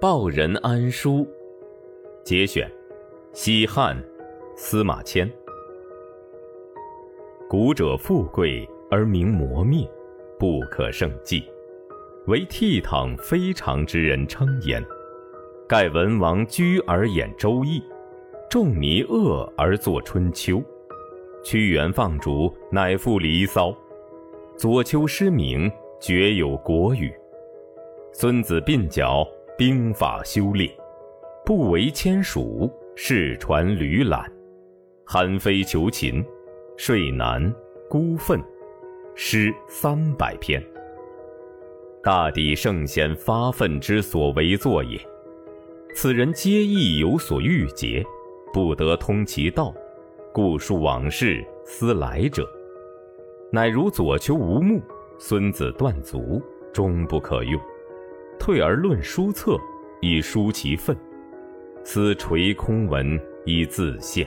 报人安书，节选，西汉，司马迁。古者富贵而名磨灭，不可胜计，唯倜傥非常之人称焉。盖文王居而演《周易》，仲尼恶而作《春秋》，屈原放逐乃赋《离骚》，左丘失明厥有《国语》，孙子鬓角兵法修炼，不为迁蜀，世传吕览，韩非求秦，睡南孤愤，诗三百篇。大抵圣贤发愤之所为作也。此人皆亦有所欲结，不得通其道，故述往事，思来者。乃如左丘无目，孙子断足，终不可用。退而论书策，以抒其愤；思垂空文，以自现。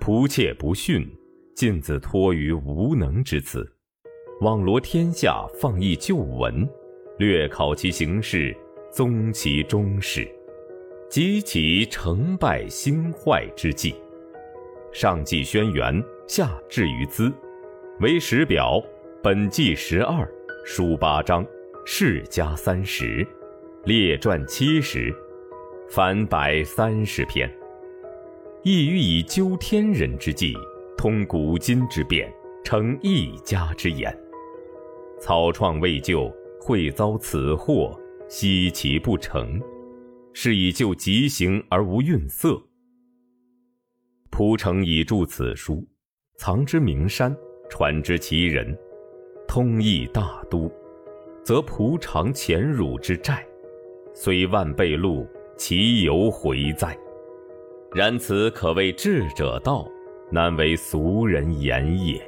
仆妾不逊，尽自托于无能之词，网罗天下，放逸旧文，略考其形式。宗其终始，及其成败兴坏之际，上记轩辕，下至于兹，为史表。本纪十二，书八章，世家三十，列传七十，凡百三十篇。意欲以究天人之际，通古今之变，成一家之言。草创未就，会遭此祸。惜其不成，是以就疾行而无愠色。蒲城以著此书，藏之名山，传之其人，通义大都，则仆偿前辱之债，虽万倍禄，其犹回哉？然此可谓智者道，难为俗人言也。